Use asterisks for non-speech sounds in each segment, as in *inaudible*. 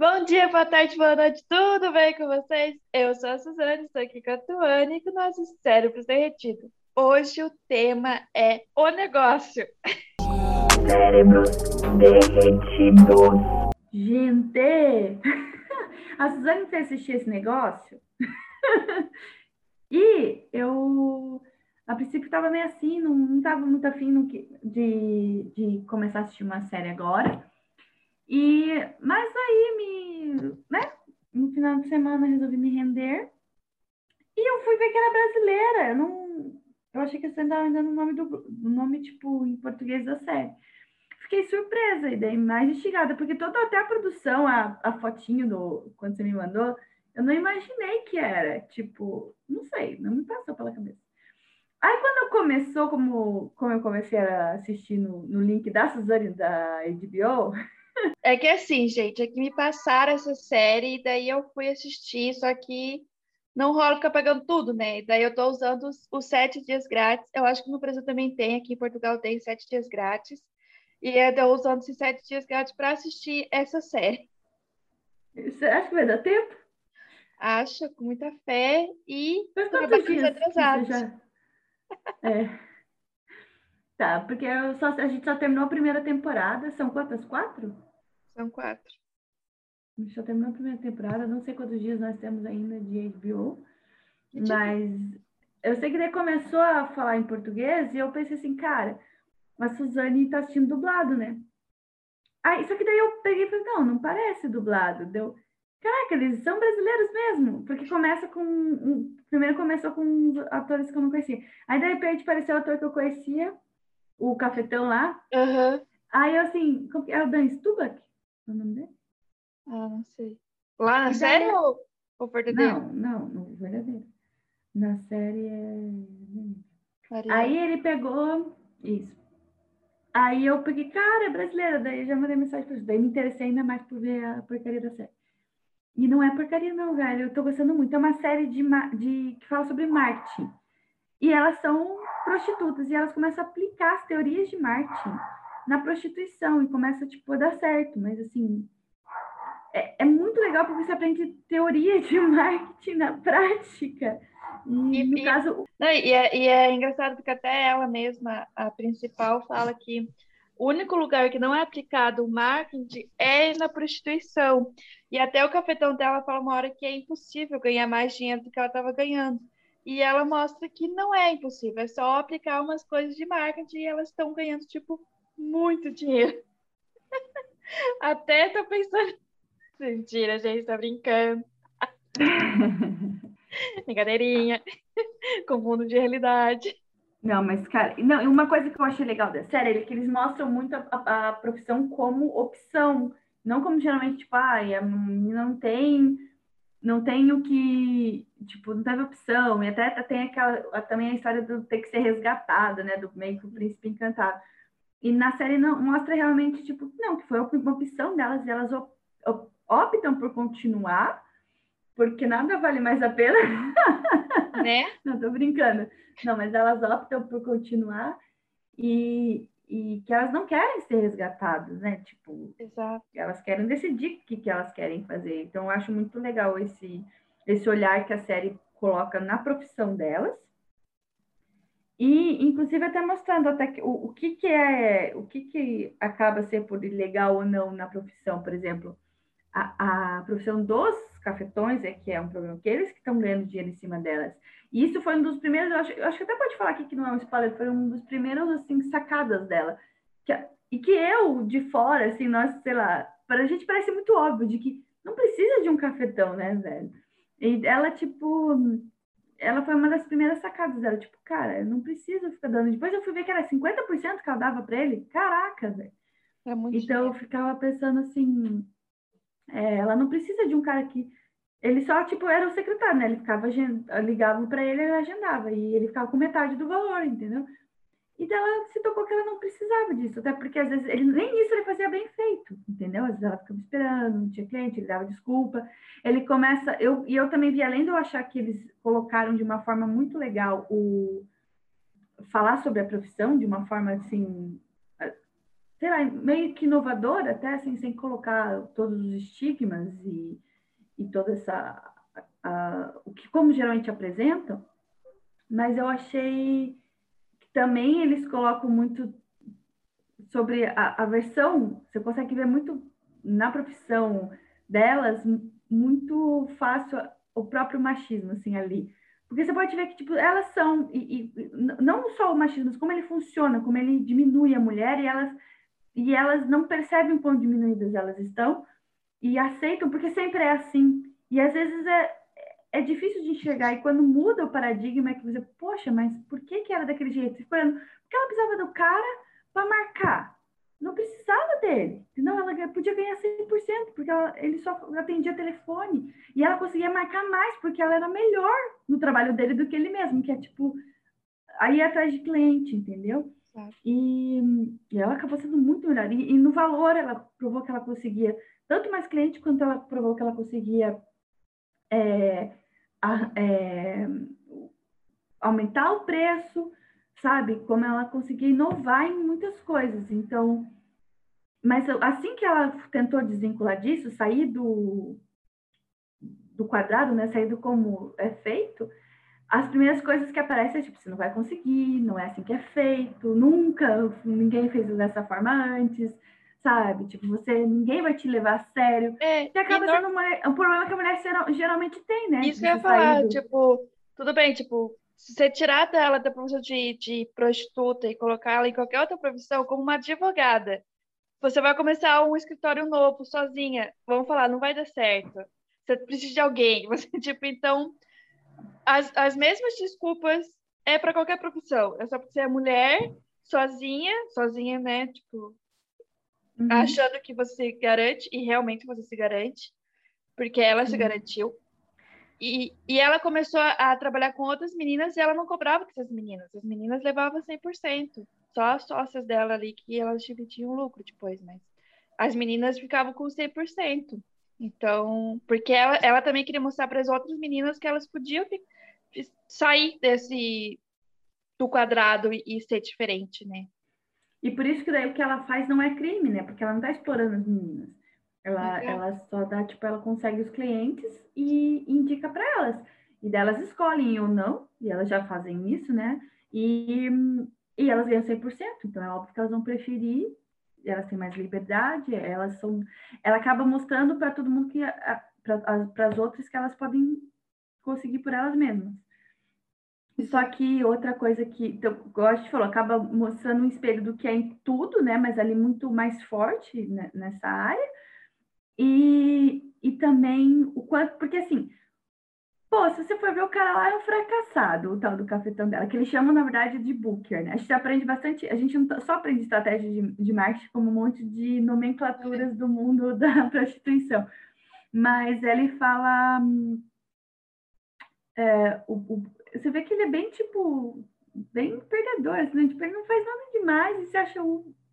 Bom dia, boa tarde, boa noite, tudo bem com vocês? Eu sou a Suzane, estou aqui com a Tuane e com nossos cérebros derretidos. Hoje o tema é o negócio. Cérebros derretidos. Gente, *laughs* a Suzane foi assistir esse negócio *laughs* e eu, a princípio, estava meio assim, não estava muito afim de, de começar a assistir uma série agora. E, mas aí me, né, no final de semana resolvi me render e eu fui ver que era brasileira. Eu não, eu achei que você estava dando o nome do nome tipo em português da série. Fiquei surpresa e daí mais instigada, porque toda até a produção, a, a fotinho do quando você me mandou, eu não imaginei que era, tipo, não sei, não me passou pela cabeça. Aí quando começou, como, como eu comecei a assistir no, no link da Suzane da HBO, *laughs* *laughs* É que assim, gente, é que me passaram essa série e daí eu fui assistir, só que não rola ficar pagando tudo, né? E daí eu tô usando os, os, sete dias grátis. Eu acho que no Brasil também tem, aqui em Portugal tem sete dias grátis. E eu tô usando esses sete dias grátis para assistir essa série. Você acha que vai dar tempo? Acho, com muita fé e dias atrasados. Já... É. Tá, porque só, a gente só terminou a primeira temporada. São quantas? Quatro? São quatro. Só terminou a primeira temporada. Não sei quantos dias nós temos ainda de HBO. Mas eu sei que ele começou a falar em português e eu pensei assim, cara, a Suzane tá assistindo dublado, né? Aí, só que daí eu peguei e falei, não, não parece dublado. Deu, caraca, eles são brasileiros mesmo, porque começa com. Um, primeiro começou com atores que eu não conhecia. Aí, de repente, apareceu o ator que eu conhecia, o cafetão lá. Uhum. Aí eu assim, é o Dan Stubach? O nome dele? Ah, não sei. Lá na série é... ou, ou verdadeiro? Não, não, no verdadeiro. Na série é. Maria. Aí ele pegou isso. Aí eu peguei, cara, é brasileira, daí já mandei mensagem para Daí me interessei ainda mais por ver a porcaria da série. E não é porcaria, não, velho. Eu tô gostando muito. É uma série de, de que fala sobre marketing. E elas são prostitutas e elas começam a aplicar as teorias de marketing na prostituição e começa tipo a dar certo, mas assim é, é muito legal porque você aprende teoria de *laughs* marketing na prática. E, no e, caso. Não, e, é, e é engraçado porque até ela mesma, a principal, fala que o único lugar que não é aplicado o marketing é na prostituição. E até o cafetão dela fala uma hora que é impossível ganhar mais dinheiro do que ela estava ganhando. E ela mostra que não é impossível, é só aplicar umas coisas de marketing e elas estão ganhando, tipo, muito dinheiro. *laughs* Até tô pensando. Mentira, gente, tá brincando. *laughs* Brincadeirinha. Com fundo de realidade. Não, mas, cara, não, uma coisa que eu achei legal da série é que eles mostram muito a, a, a profissão como opção. Não como geralmente, tipo, ah, a menina não tem não tem o que, tipo, não teve opção, e até tem aquela, também a história do ter que ser resgatada, né, do meio que o príncipe encantado. E na série não mostra realmente, tipo, não, que foi uma opção delas, e elas optam por continuar, porque nada vale mais a pena. *laughs* Né? não, tô brincando. Não, mas elas optam por continuar, e, e que elas não querem ser resgatadas, né? Tipo, Exato. elas querem decidir o que, que elas querem fazer. Então, eu acho muito legal esse, esse olhar que a série coloca na profissão delas. E, inclusive, até mostrando até que, o, o que, que é, o que, que acaba ser por ilegal ou não na profissão, por exemplo, a, a profissão dos cafetões é que é um problema, que eles que estão ganhando dinheiro em cima delas. E isso foi um dos primeiros, eu acho, eu acho que até pode falar aqui que não é um spoiler, foi um dos primeiros, assim, sacadas dela. Que, e que eu, de fora, assim, nós, sei lá, para a gente parece muito óbvio de que não precisa de um cafetão, né, velho? E ela, tipo, ela foi uma das primeiras sacadas dela, tipo, cara, eu não preciso ficar dando. Depois eu fui ver que era 50% que ela dava para ele. Caraca, velho. É então dinheiro. eu ficava pensando assim, é, ela não precisa de um cara que ele só, tipo, era o secretário, né? Ele ficava, ligava para ele, ele agendava, e ele ficava com metade do valor, entendeu? Então ela se tocou que ela não precisava disso, até porque às vezes ele nem isso ele fazia bem feito, entendeu? Às vezes ela ficava esperando, não tinha cliente, ele dava desculpa. Ele começa, eu e eu também vi além de eu achar que eles colocaram de uma forma muito legal o falar sobre a profissão de uma forma assim sei lá, meio que inovadora, até assim, sem colocar todos os estigmas e, e toda essa. o que, como geralmente apresentam, mas eu achei também eles colocam muito sobre a, a versão, você consegue ver muito na profissão delas, muito fácil o próprio machismo, assim, ali. Porque você pode ver que, tipo, elas são, e, e, não só o machismo, mas como ele funciona, como ele diminui a mulher, e elas, e elas não percebem o quão diminuídas elas estão, e aceitam, porque sempre é assim. E às vezes é, é difícil de enxergar, e quando muda o paradigma, é que você, poxa, mas por que que era daquele jeito? Porque ela precisava do cara para marcar não precisava dele, senão ela podia ganhar 100%, porque ela, ele só atendia telefone, e ela conseguia marcar mais, porque ela era melhor no trabalho dele do que ele mesmo, que é tipo, aí atrás de cliente, entendeu? E, e, ela acabou sendo muito melhor, e, e, no valor ela provou que ela conseguia tanto mais cliente, quanto ela provou que ela conseguia é, a, é, aumentar o preço, sabe? Como ela conseguia inovar em muitas coisas. Então, mas assim que ela tentou desvincular disso, sair do, do quadrado, né? Sair do como é feito, as primeiras coisas que aparecem é tipo, você não vai conseguir, não é assim que é feito, nunca, ninguém fez dessa forma antes, sabe? Tipo, você, ninguém vai te levar a sério. É, e acaba e sendo uma, um problema que a mulher geralmente tem, né? Isso que eu ia falar, do... tipo, tudo bem, tipo, se você tirar dela da profissão de, de prostituta e colocar ela em qualquer outra profissão, como uma advogada, você vai começar um escritório novo, sozinha. Vamos falar, não vai dar certo. Você precisa de alguém. *laughs* Você, tipo, então, as, as mesmas desculpas é para qualquer profissão. É só porque você é mulher, sozinha, sozinha, né? Tipo, uhum. achando que você garante, e realmente você se garante, porque ela uhum. se garantiu. E, e ela começou a, a, trabalhar com outras meninas e ela não cobrava com essas meninas. As meninas levavam 100%. Só as sócias dela ali que elas dividiam lucro depois, mas as meninas ficavam com 100%. Então, porque ela, ela também queria mostrar para as outras meninas que elas podiam sair desse do quadrado e, e, ser diferente, né? E por isso que daí o que ela faz não é crime, né? Porque ela não está explorando as meninas. Ela, ela só dá, tipo, ela consegue os clientes e indica para elas. E delas escolhem ou não, e elas já fazem isso, né? E, e elas ganham 100%, então é óbvio que elas vão preferir, elas têm mais liberdade, elas são. Ela acaba mostrando para todo mundo que. para as outras que elas podem conseguir por elas mesmas. Só que outra coisa que, então, gosto de falar, acaba mostrando um espelho do que é em tudo, né? Mas ali muito mais forte né, nessa área. E, e também o quanto, porque assim, pô, se você for ver o cara lá é um fracassado, o tal do cafetão dela, que eles chamam, na verdade, de booker, né? A gente aprende bastante, a gente não tá, só aprende estratégia de, de marketing como um monte de nomenclaturas do mundo *laughs* da prostituição. Mas ele fala. É, o, o, você vê que ele é bem, tipo, bem perdedor, assim, tipo, ele não faz nada demais e você acha,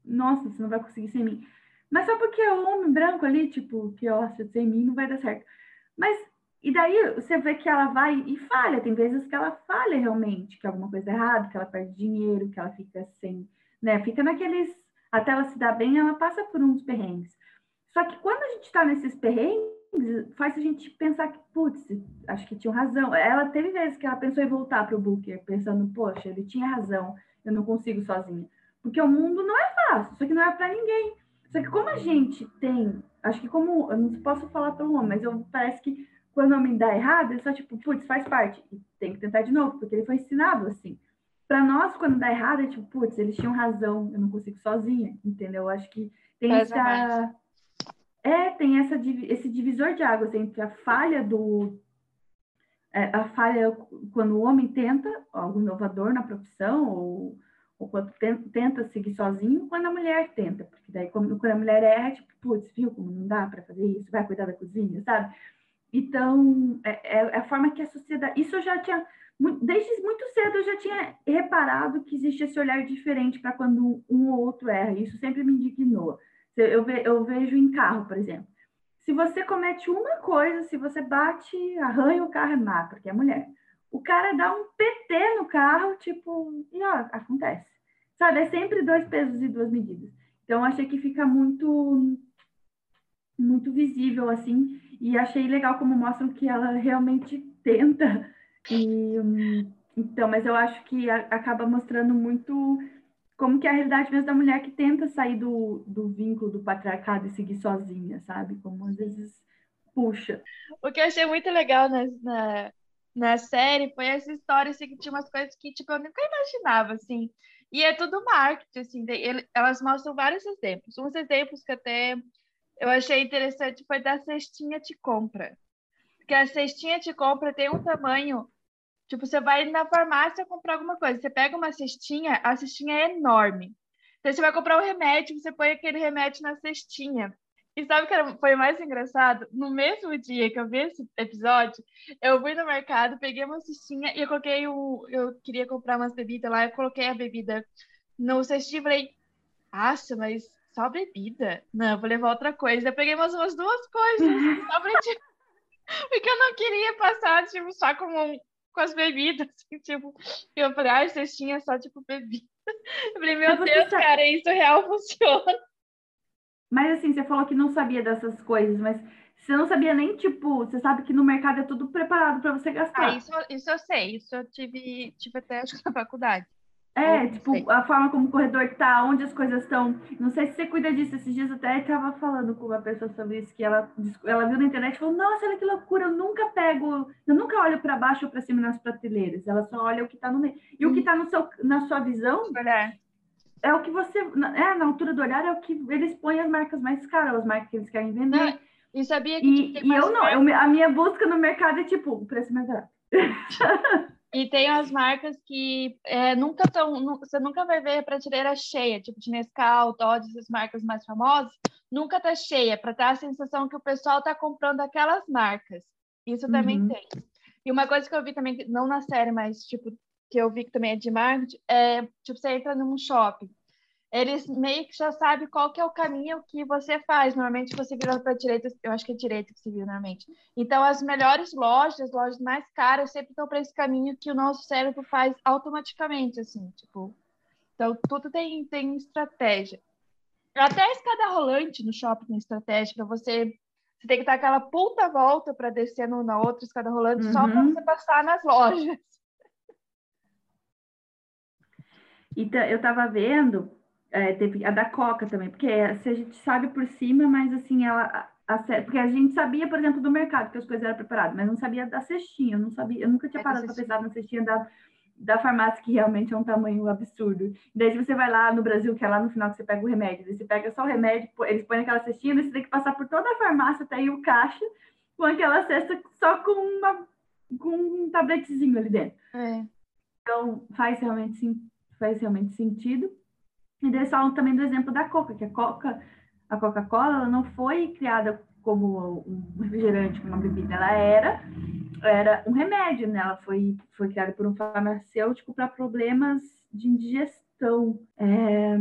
nossa, você não vai conseguir sem mim. Mas só porque é um homem branco ali, tipo, que ó, se sem mim não vai dar certo. Mas, e daí você vê que ela vai e falha, tem vezes que ela falha realmente, que alguma coisa errada, que ela perde dinheiro, que ela fica sem, né, fica naqueles, até ela se dar bem, ela passa por uns perrengues. Só que quando a gente tá nesses perrengues, faz a gente pensar que, putz, acho que tinha razão. Ela teve vezes que ela pensou em voltar para o Booker, pensando, poxa, ele tinha razão, eu não consigo sozinha. Porque o mundo não é fácil, isso aqui não é para ninguém. Só que como a gente tem, acho que como, eu não posso falar pelo homem, mas eu, parece que quando o homem dá errado, ele só tipo, putz, faz parte, e tem que tentar de novo, porque ele foi ensinado assim. Para nós, quando dá errado, é tipo, putz, eles tinham razão, eu não consigo sozinha, entendeu? Acho que tem essa... É, tem essa, esse divisor de águas entre a falha do... É, a falha quando o homem tenta algo inovador na profissão, ou ou quando tenta seguir sozinho, quando a mulher tenta, porque daí quando, a mulher erra, tipo, putz, viu como não dá para fazer isso, vai cuidar da cozinha, sabe? Então, é, é, é, a forma que a sociedade. Isso eu já tinha. Desde muito cedo eu já tinha reparado que existe esse olhar diferente para quando um ou outro erra. Isso sempre me indignou. Eu, ve, eu vejo em carro, por exemplo. Se você comete uma coisa, se você bate, arranha o carro, é má, porque é mulher o cara dá um PT no carro, tipo, e ó, acontece. Sabe, é sempre dois pesos e duas medidas. Então, achei que fica muito muito visível, assim, e achei legal como mostram que ela realmente tenta. E, hum, então, mas eu acho que a, acaba mostrando muito como que é a realidade mesmo da mulher que tenta sair do, do vínculo do patriarcado e seguir sozinha, sabe? Como às vezes puxa. O que eu achei muito legal na, na, na série foi essa história, assim, que tinha umas coisas que, tipo, eu nunca imaginava, assim. E é tudo marketing, assim, ele, elas mostram vários exemplos. Uns exemplos que até eu achei interessante foi da cestinha de compra. Porque a cestinha de compra tem um tamanho. Tipo, você vai na farmácia comprar alguma coisa, você pega uma cestinha, a cestinha é enorme. Então, você vai comprar um remédio, você põe aquele remédio na cestinha. E sabe o que foi mais engraçado? No mesmo dia que eu vi esse episódio, eu fui no mercado, peguei uma cestinha e eu coloquei o. Eu queria comprar umas bebidas lá, eu coloquei a bebida no cestinho e falei, nossa, mas só bebida? Não, vou levar outra coisa. Eu peguei umas, umas duas coisas, *laughs* só pra, *laughs* porque eu não queria passar, tipo, só com, com as bebidas, *laughs* assim, tipo, eu falei, ah, cestinha só, tipo, bebida. *laughs* Eu falei, meu Deus, sabe... cara, isso real funciona. *laughs* Mas assim, você falou que não sabia dessas coisas, mas você não sabia nem, tipo, você sabe que no mercado é tudo preparado para você gastar. Ah, isso, isso eu sei, isso eu tive, tive até acho que na faculdade. É, tipo, sei. a forma como o corredor tá, onde as coisas estão. Não sei se você cuida disso. Esses dias até estava falando com uma pessoa sobre isso, que ela, ela viu na internet e falou: Nossa, olha que loucura, eu nunca pego, eu nunca olho para baixo ou para cima nas prateleiras, ela só olha o que está no meio. E hum. o que está no seu, na sua visão é. é o que você. É, na altura do olhar é o que eles põem as marcas mais caras, as marcas que eles querem vender. Não, e sabia que. E, e eu não, eu, a minha busca no mercado é tipo, o preço mais barato. *laughs* E tem as marcas que é, nunca estão, você nunca vai ver a prateleira cheia, tipo de Nescau, Todd, essas marcas mais famosas, nunca tá cheia, para dar a sensação que o pessoal tá comprando aquelas marcas. Isso também uhum. tem. E uma coisa que eu vi também, não na série, mas tipo, que eu vi que também é de marketing, é tipo, você entra num shopping eles meio que já sabem qual que é o caminho que você faz. Normalmente você vira para a direita, eu acho que é direita que se vira normalmente. Então, as melhores lojas, as lojas mais caras, sempre estão para esse caminho que o nosso cérebro faz automaticamente, assim, tipo. Então, tudo tem, tem estratégia. Até a escada rolante no shopping tem estratégia para você. Você tem que dar aquela puta volta para descer na outra escada rolante uhum. só para você passar nas lojas. Então, eu estava vendo é, teve a da Coca também, porque se a gente sabe por cima, mas assim, ela. A, porque a gente sabia, por exemplo, do mercado que as coisas eram preparadas, mas não sabia da cestinha, eu não sabia, eu nunca tinha é parado para pensar na cestinha da, da farmácia, que realmente é um tamanho absurdo. Daí, você vai lá no Brasil, que é lá no final que você pega o remédio, você pega só o remédio, eles põem aquela cestinha, você tem que passar por toda a farmácia até aí o caixa, com aquela cesta só com, uma, com um tabletezinho ali dentro. É. Então, faz realmente, faz realmente sentido. E daí falam também do exemplo da Coca, que a Coca, a Coca-Cola não foi criada como um refrigerante, como uma bebida, ela era era um remédio, né? Ela foi, foi criada por um farmacêutico para problemas de indigestão. É,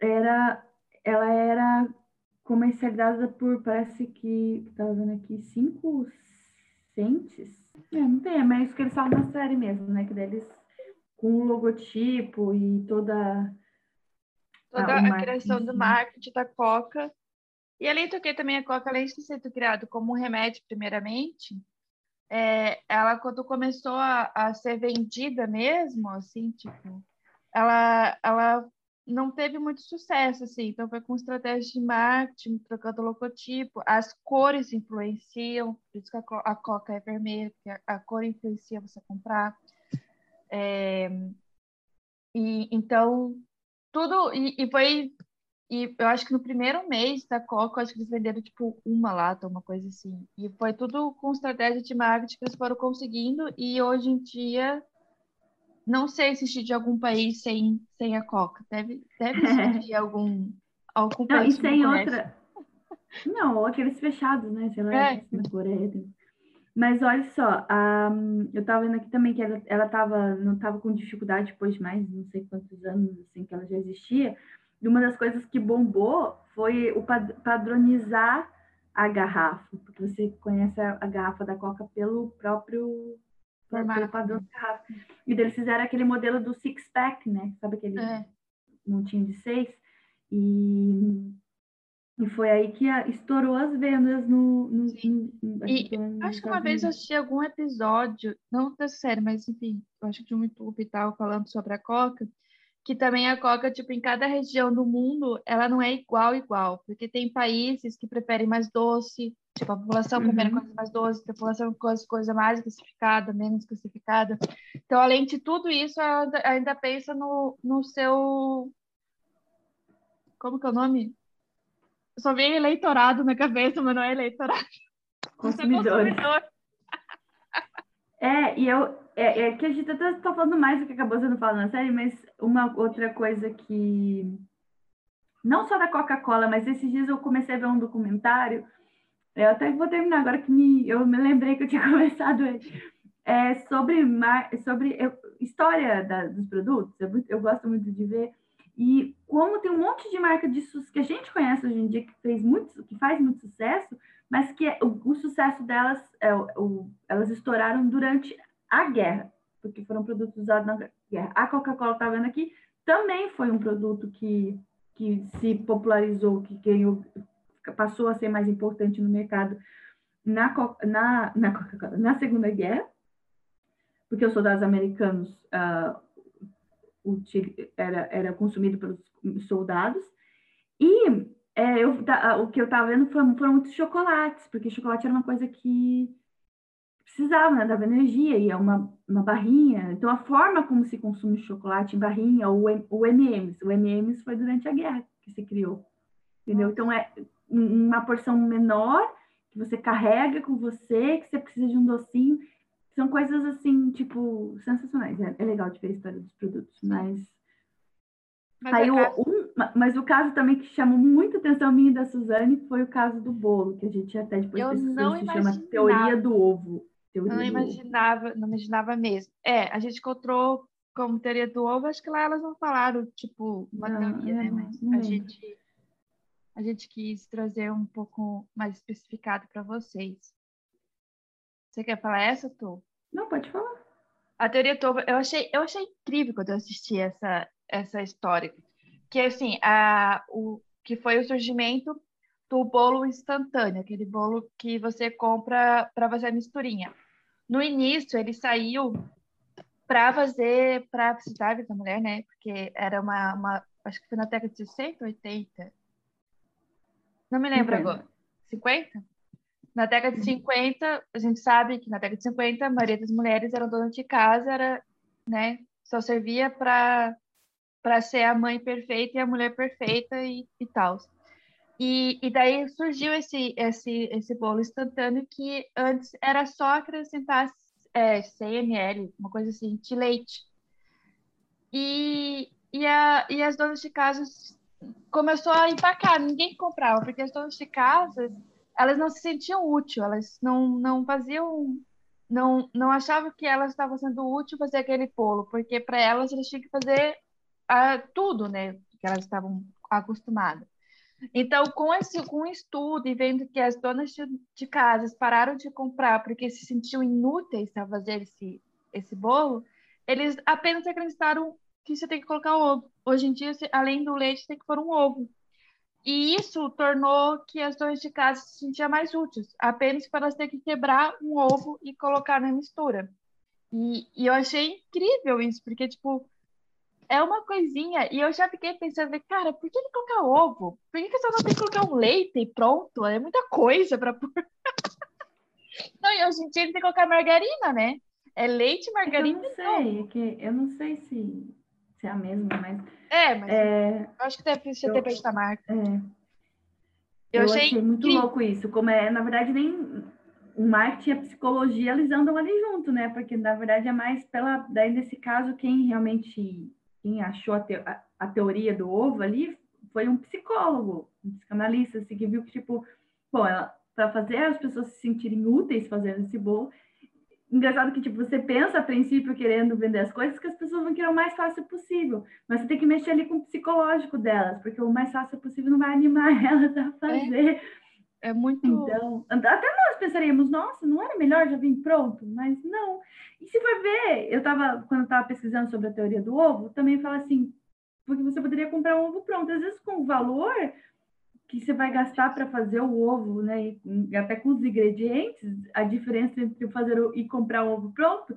era, ela era comercializada por, parece que, estava vendo aqui, cinco centes. É, não tem, é mais isso que eles falam na série mesmo, né? Que deles com o logotipo e toda toda ah, a criação do marketing da Coca. E além do que também a Coca, além de ser criado como um remédio primeiramente, é, ela quando começou a, a, ser vendida mesmo, assim, tipo, ela, ela não teve muito sucesso, assim, então foi com estratégia de marketing, trocando logotipo, as cores influenciam, por isso que a, a Coca é vermelha, porque a, a cor influencia você comprar. É, e então tudo, e, e, foi, e eu acho que no primeiro mês da Coca, acho que eles venderam tipo uma lata, uma coisa assim. E foi tudo com estratégia de marketing que eles foram conseguindo, e hoje em dia, não sei se existe algum país sem, sem a Coca. Deve, deve *laughs* existir algum, algum não, país. E sem outra. Não, aqueles fechados, né? Sei lá, é. na Coreia. Mas olha só, um, eu estava vendo aqui também que ela, ela tava, não estava com dificuldade depois de mais não sei quantos anos assim, que ela já existia. E uma das coisas que bombou foi o padronizar a garrafa, porque você conhece a, a garrafa da Coca pelo próprio, pelo padrão da garrafa. E eles fizeram aquele modelo do six-pack, né? Sabe aquele é. montinho de seis? E, e foi aí que a, estourou as vendas no. no, no, no e acho que uma vez eu assisti algum episódio, não da série, mas enfim, eu acho que de um YouTube e tal, falando sobre a Coca, que também a Coca, tipo, em cada região do mundo, ela não é igual, igual, porque tem países que preferem mais doce, tipo, a população uhum. prefere coisa mais doce, a população coisa, coisa mais especificada, menos especificada. Então, além de tudo isso, ainda, ainda pensa no, no seu como que é o nome? Só vem eleitorado na cabeça, mas não é eleitorado. Consumidor. consumidor. É, e eu. É, é que a gente até está falando mais do que acabou sendo falado na série, mas uma outra coisa que. Não só da Coca-Cola, mas esses dias eu comecei a ver um documentário. Eu até vou terminar agora que me, eu me lembrei que eu tinha *laughs* começado ele. É sobre, mar, sobre eu, história da, dos produtos. Eu, eu gosto muito de ver. E como tem um monte de marca de que a gente conhece hoje em dia que fez muito, que faz muito sucesso, mas que é, o, o sucesso delas, é, o, elas estouraram durante a guerra, porque foram produtos usados na guerra. A Coca-Cola está vendo aqui também foi um produto que, que se popularizou, que ganhou, passou a ser mais importante no mercado na, na, na, na Segunda Guerra, porque os soldados americanos uh, era, era consumido pelos soldados. E é, eu, o que eu estava vendo foram, foram muitos chocolates, porque chocolate era uma coisa que precisava, né? Dava energia e é uma, uma barrinha. Então, a forma como se consome chocolate em barrinha, o, o M&M's, o M&M's foi durante a guerra que se criou, entendeu? Então, é uma porção menor que você carrega com você, que você precisa de um docinho. São coisas assim, tipo, sensacionais. É, é legal de ver a história dos produtos, mas. Mas, Aí, o, um, mas o caso também que chamou muita atenção minha e da Suzane foi o caso do bolo, que a gente até depois pesquisou, se chama Teoria do Ovo. Teoria não imaginava, ovo. não imaginava mesmo. É, a gente encontrou como teoria do ovo, acho que lá elas não falaram, tipo, uma não, teoria, né? Mas a gente, a gente quis trazer um pouco mais especificado para vocês. Você quer falar essa, Tu? Não, pode falar. A teoria Tova, eu achei, eu achei incrível quando eu assisti essa, essa história. Que assim, a, o, que foi o surgimento do bolo instantâneo, aquele bolo que você compra para fazer a misturinha. No início, ele saiu para fazer para a cidade da mulher, né? Porque era uma, uma, acho que foi na década de 60, 80. Não me lembro 50. agora. 50? Na década de 50, uhum. a gente sabe que na década de 50, a maioria das mulheres eram donas de casa, era, né, só servia para para ser a mãe perfeita e a mulher perfeita e, e tal. E, e daí surgiu esse, esse, esse bolo instantâneo que antes era só acrescentar é, 100 ml, uma coisa assim, de leite. E, e, a, e as donas de casa começou a empacar, ninguém comprava, porque as donas de casa elas não se sentiam úteis, elas não, não faziam, não, não achavam que elas estavam sendo úteis fazer aquele bolo, porque para elas elas tinham que fazer uh, tudo, né, que elas estavam acostumadas. Então, com esse com o estudo e vendo que as donas de, de casas pararam de comprar porque se sentiam inúteis a fazer esse, esse bolo, eles apenas acreditaram que você tem que colocar ovo. Hoje em dia, além do leite, tem que pôr um ovo. E isso tornou que as donas de casa se sentiam mais úteis, apenas para elas terem que quebrar um ovo e colocar na mistura. E, e, eu achei incrível isso, porque, tipo, é uma coisinha, e eu já fiquei pensando, cara, por que, que colocar ovo? Por que, que você não tem que colocar um leite e pronto? É muita coisa para pôr. *laughs* não, e hoje em dia tem que colocar margarina, né? É leite, margarina. É eu não sei, é que eu não sei se se é a mesma, mas. É, mas é, eu acho que deve ser eu, depende da marca. É, eu, eu achei, achei muito que... louco isso. Como é, na verdade, nem o marketing e a psicologia eles andam ali junto, né? Porque na verdade é mais pela. Daí, nesse caso, quem realmente quem achou a, te, a, a teoria do ovo ali foi um psicólogo, um psicanalista, assim, que viu que, tipo, bom, para fazer as pessoas se sentirem úteis fazendo esse bolo, engraçado que, tipo, você pensa a princípio querendo vender as coisas que as pessoas vão querer o mais fácil possível. Mas você tem que mexer ali com o psicológico delas, porque o mais fácil possível não vai animar *laughs* elas a fazer. É, é muito. Então, até nós pensaríamos, nossa, não era melhor já vir pronto? Mas não. E se for ver, eu tava, quando eu estava pesquisando sobre a teoria do ovo, também fala assim: porque você poderia comprar um ovo pronto. Às vezes, com o valor que você vai gastar para fazer o ovo, né? E até com os ingredientes, a diferença entre fazer o, e comprar o ovo pronto,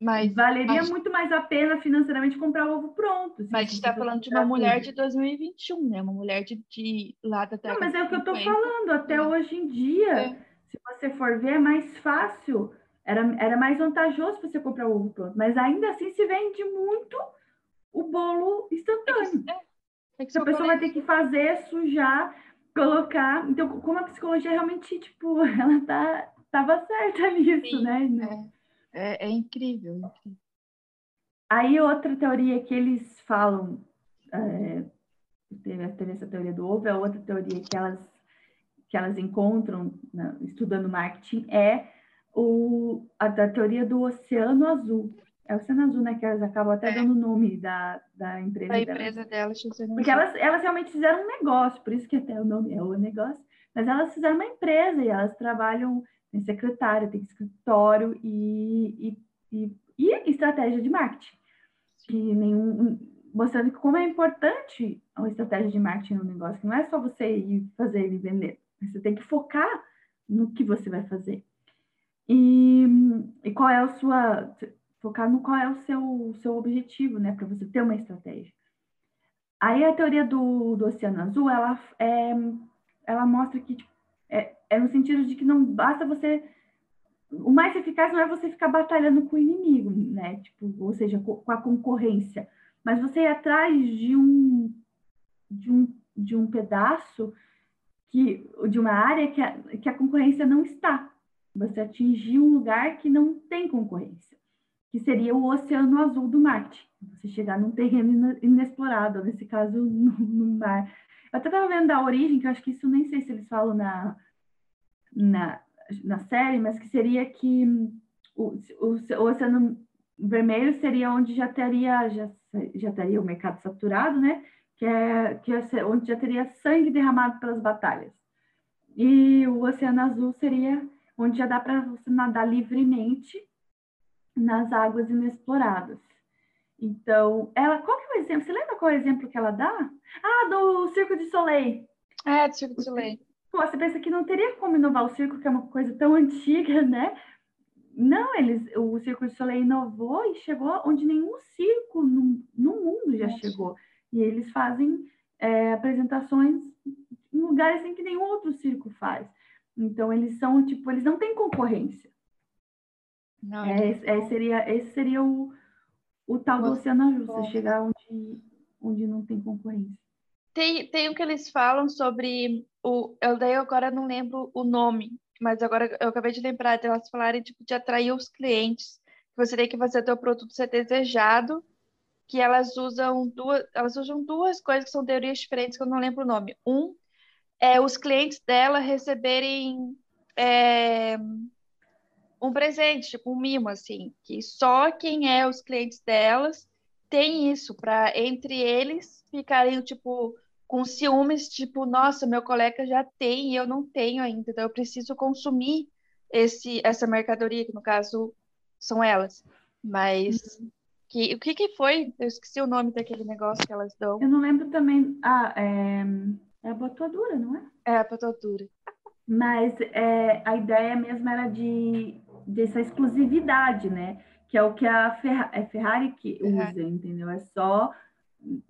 mas valeria mas, muito mais a pena financeiramente comprar o ovo pronto. Mas a gente está falando de uma mulher de 2021, né? Uma mulher de, de lá da Não, mas é o que eu estou falando. Até é. hoje em dia, é. se você for ver, é mais fácil. Era, era mais vantajoso você comprar o ovo pronto. Mas ainda assim se vende muito o bolo instantâneo. É que, é, é que a pessoa vai ter que fazer, sujar, colocar. Então, como a psicologia realmente, tipo, *laughs* ela tá, tava certa *laughs* nisso, Sim, né? É, é, é incrível, incrível. Aí outra teoria que eles falam, é, teve, teve essa teoria do ovo, a outra teoria que elas, que elas encontram né, estudando marketing é o, a da teoria do oceano azul. É o Azul, né? Que elas acabam até é. dando o nome da, da empresa da empresa delas. delas Porque elas, elas realmente fizeram um negócio, por isso que até o nome é o negócio. Mas elas fizeram uma empresa e elas trabalham, tem secretário, tem escritório e, e, e, e estratégia de marketing. Que nenhum, mostrando como é importante uma estratégia de marketing no negócio, que não é só você ir fazer ele vender, você tem que focar no que você vai fazer. E, e qual é a sua focar no qual é o seu, seu objetivo, né, para você ter uma estratégia. Aí a teoria do, do Oceano Azul, ela, é, ela mostra que tipo, é, é no sentido de que não basta você o mais eficaz não é você ficar batalhando com o inimigo, né? Tipo, ou seja, com a concorrência, mas você ir atrás de um de um, de um pedaço que de uma área que a, que a concorrência não está. Você atingir um lugar que não tem concorrência que seria o oceano azul do Marte. Você chegar num terreno inexplorado, nesse caso, *laughs* no, mar. Eu até estava vendo da origem, que eu acho que isso nem sei se eles falam na, na, na série, mas que seria que o, o, o oceano vermelho seria onde já teria já, já teria o mercado saturado, né? Que é, que é onde já teria sangue derramado pelas batalhas. E o oceano azul seria onde já dá para você nadar livremente nas águas inexploradas. Então, ela, qual que é o exemplo? Você lembra qual é o exemplo que ela dá? Ah, do Circo de Soleil. É, do Circo de Soleil. Pô, você pensa que não teria como inovar o circo, que é uma coisa tão antiga, né? Não, eles, o Circo de Soleil inovou e chegou onde nenhum circo no, no mundo já chegou. E eles fazem é, apresentações em lugares em que nenhum outro circo faz. Então, eles são, tipo, eles não têm concorrência. Não, é, é, seria, esse seria o, o tal do Oceano você chegar onde, onde não tem concorrência. Tem, tem o que eles falam sobre o. Eu daí agora não lembro o nome, mas agora eu acabei de lembrar de elas falarem tipo, de atrair os clientes. Você tem que fazer o produto ser desejado, que elas usam duas, elas usam duas coisas que são teorias diferentes que eu não lembro o nome. Um é os clientes dela receberem é, um presente, tipo um mimo, assim, que só quem é os clientes delas tem isso, para entre eles ficarem, tipo, com ciúmes, tipo, nossa, meu colega já tem e eu não tenho ainda, então eu preciso consumir esse, essa mercadoria, que no caso são elas. Mas uhum. que, o que, que foi? Eu esqueci o nome daquele negócio que elas dão. Eu não lembro também. Ah, é, é a botoadura, não é? É a botoadura. Mas é, a ideia mesmo era de dessa exclusividade, né? Que é o que a Ferrari, é Ferrari que usa, entendeu? É só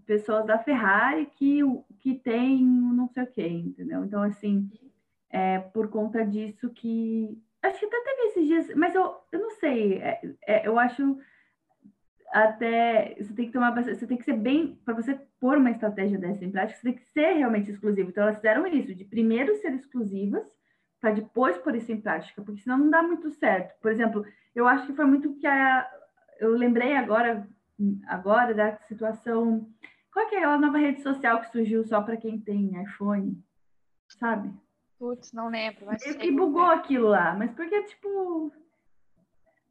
pessoas da Ferrari que, que tem não sei o quê, entendeu? Então, assim, é por conta disso que. Acho que até teve esses dias, mas eu, eu não sei, é, é, eu acho até você tem que tomar você tem que ser bem para você pôr uma estratégia dessa em prática, você tem que ser realmente exclusivo. Então elas fizeram isso, de primeiro ser exclusivas para depois pôr isso em prática, porque senão não dá muito certo. Por exemplo, eu acho que foi muito que a, eu lembrei agora, agora da situação. Qual é aquela nova rede social que surgiu só para quem tem iPhone? Sabe? Putz, não lembro. Mas que bugou aquilo lá, mas porque, tipo,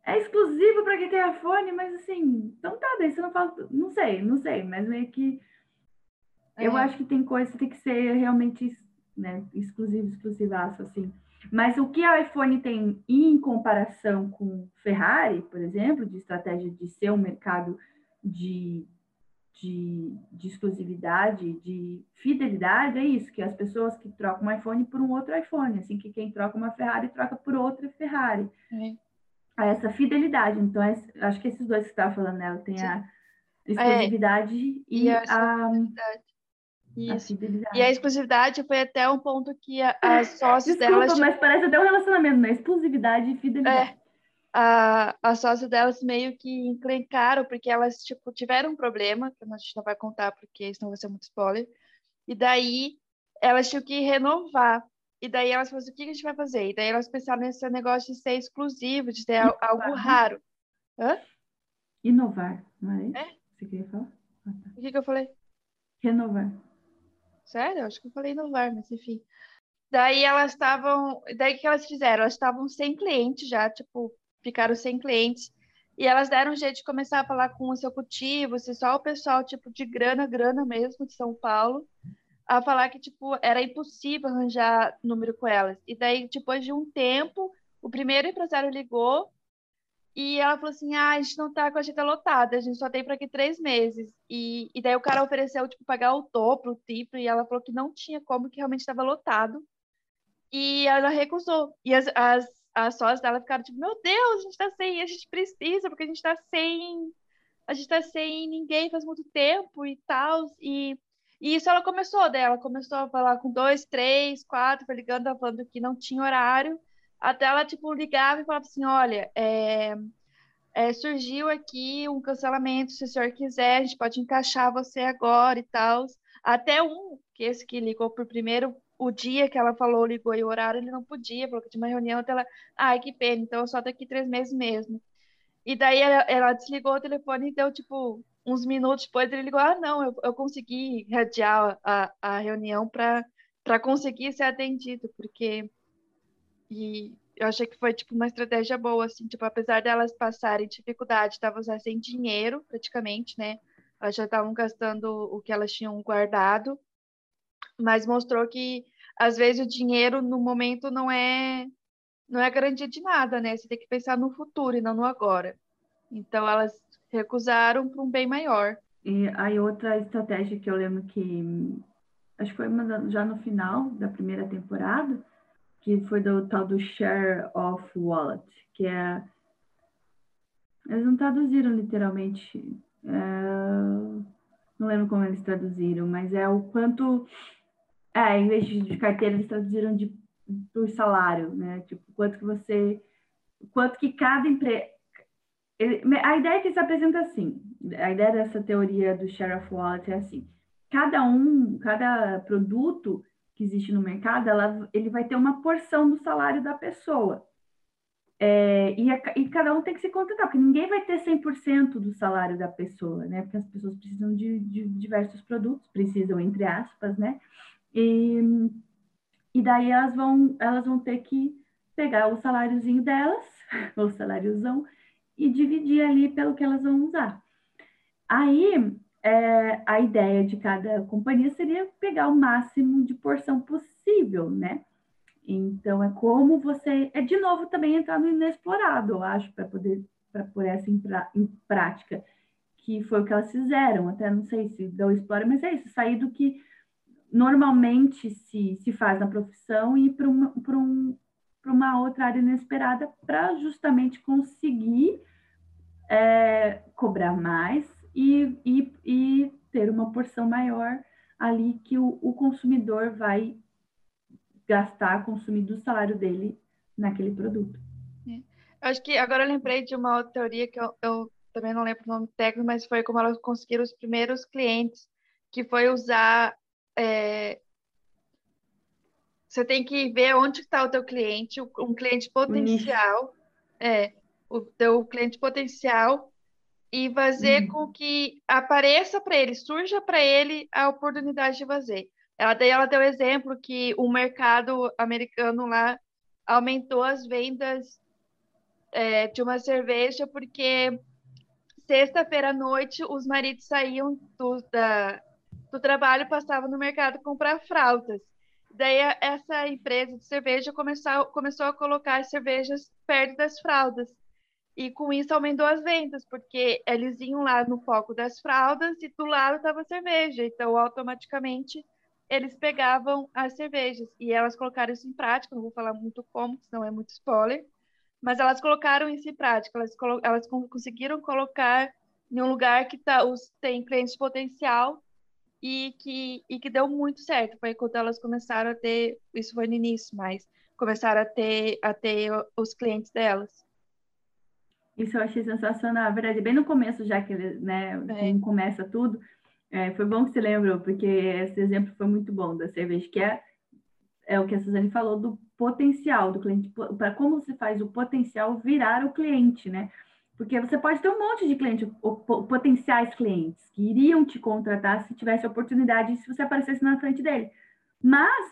é exclusivo para quem tem iPhone, mas assim, então tá, daí você não fala. Não sei, não sei, mas meio que. É. Eu acho que tem coisa que tem que ser realmente né, exclusivo, exclusivaço, assim. Mas o que a iPhone tem em comparação com Ferrari, por exemplo, de estratégia de ser um mercado de de, de, exclusividade, de fidelidade, é isso, que as pessoas que trocam um iPhone por um outro iPhone, assim que quem troca uma Ferrari troca por outra Ferrari. É. Essa fidelidade. Então, é, acho que esses dois que você estava falando, né? Tem Sim. a exclusividade é. e, e, a, a, a, fidelidade. E a exclusividade foi até um ponto que as *laughs* sócias Desculpa, delas... mas parece até um relacionamento, né? Exclusividade e fidelidade. É a, as sócias delas meio que encrencaram, porque elas, tipo, tiveram um problema, que a gente não vai contar, porque senão vai ser muito spoiler, e daí elas tinham que renovar. E daí elas falaram assim, o que a gente vai fazer? E daí elas pensaram nesse negócio de ser exclusivo, de ter Inovar. algo raro. Hã? Inovar, não é isso? É? Você queria falar? Ah, tá. O que, que eu falei? Renovar. Sério? Acho que eu falei inovar, mas enfim. Daí elas estavam. Daí o que elas fizeram? Elas estavam sem cliente já, tipo, ficaram sem clientes. E elas deram um jeito de começar a falar com o executivo, se só o pessoal, tipo, de grana, grana mesmo, de São Paulo, a falar que, tipo, era impossível arranjar número com elas. E daí, depois de um tempo, o primeiro empresário ligou e ela falou assim, ah, a gente não tá com a agenda lotada, a gente só tem para aqui três meses. E, e daí o cara ofereceu, tipo, pagar o dobro, o triplo, e ela falou que não tinha como, que realmente estava lotado. E ela recusou. E as, as as sócias dela ficaram tipo, meu Deus, a gente tá sem, a gente precisa, porque a gente tá sem, a gente tá sem ninguém faz muito tempo e tal, e, e isso ela começou dela, começou a falar com dois, três, quatro, foi ligando, falando que não tinha horário, até ela, tipo, ligava e falava assim, olha, é, é, surgiu aqui um cancelamento, se o senhor quiser, a gente pode encaixar você agora e tal, até um, que esse que ligou por primeiro, o dia que ela falou, ligou e o horário, ele não podia, falou que tinha uma reunião, então ela, ai, que pena, então eu só daqui três meses mesmo. E daí ela, ela, desligou o telefone e deu, tipo, uns minutos depois ele ligou, ah, não, eu, eu consegui radiar a, a reunião para conseguir ser atendido, porque... E eu achei que foi, tipo, uma estratégia boa, assim, tipo, apesar delas passarem dificuldade, estavam sem dinheiro, praticamente, né? Elas já estavam gastando o que elas tinham guardado, mas mostrou que às vezes o dinheiro no momento não é não é garantia de nada, né? Você tem que pensar no futuro e não no agora. Então elas recusaram para um bem maior. E aí outra estratégia que eu lembro que acho que foi já no final da primeira temporada, que foi do tal do share of wallet, que é eles não traduziram literalmente, é... não lembro como eles traduziram, mas é o quanto é, em vez de carteira, eles traduziram de, por salário, né? Tipo, quanto que você. Quanto que cada empresa. A ideia que se apresenta assim, a ideia dessa teoria do share of wallet é assim: cada um, cada produto que existe no mercado, ela, ele vai ter uma porção do salário da pessoa. É, e, a, e, cada um tem que se contentar, porque ninguém vai ter 100% do salário da pessoa, né? Porque as pessoas precisam de, de diversos produtos, precisam, entre aspas, né? E, e daí elas vão, elas vão ter que pegar o saláriozinho delas, *laughs* o saláriozão, e dividir ali pelo que elas vão usar. Aí, é, a ideia de cada companhia seria pegar o máximo de porção possível, né? Então, é como você. É de novo também entrar no inexplorado, eu acho, para poder para pôr essa em, pra, em, prática, que foi o que elas fizeram. Até não sei se deu explora, mas é isso, sair do que normalmente se, se faz na profissão e para uma, um, uma outra área inesperada para justamente conseguir é, cobrar mais e, e, e, ter uma porção maior ali que o, o consumidor vai gastar, consumir do salário dele naquele produto. É. Acho que agora eu lembrei de uma outra teoria que eu, eu também não lembro o nome técnico, mas foi como elas conseguiram os primeiros clientes, que foi usar é, você tem que ver onde está o teu cliente, um cliente potencial, é, o teu cliente potencial e fazer uhum. com que apareça para ele, surja para ele a oportunidade de fazer. Ela daí ela deu exemplo que o mercado americano lá aumentou as vendas é, de uma cerveja porque sexta-feira à noite os maridos saíam do, da, do trabalho passava no mercado comprar fraldas. Daí essa empresa de cerveja começou, começou a colocar as cervejas perto das fraldas. E com isso aumentou as vendas, porque eles iam lá no foco das fraldas e do lado estava cerveja. Então, automaticamente, eles pegavam as cervejas. E elas colocaram isso em prática, não vou falar muito como, senão é muito spoiler. Mas elas colocaram isso em prática, elas, elas conseguiram colocar em um lugar que tá, os, tem clientes potencial e que, e que deu muito certo. Foi quando elas começaram a ter, isso foi no início, mas começaram a ter, a ter os clientes delas. Isso eu achei sensacional. Na verdade, bem no começo, já que ele, né, é. começa tudo, é, foi bom que você lembrou, porque esse exemplo foi muito bom da cerveja, que é, é o que a Suzane falou do potencial do cliente, para como você faz o potencial virar o cliente, né? Porque você pode ter um monte de clientes, potenciais clientes, que iriam te contratar se tivesse oportunidade, se você aparecesse na frente dele. Mas,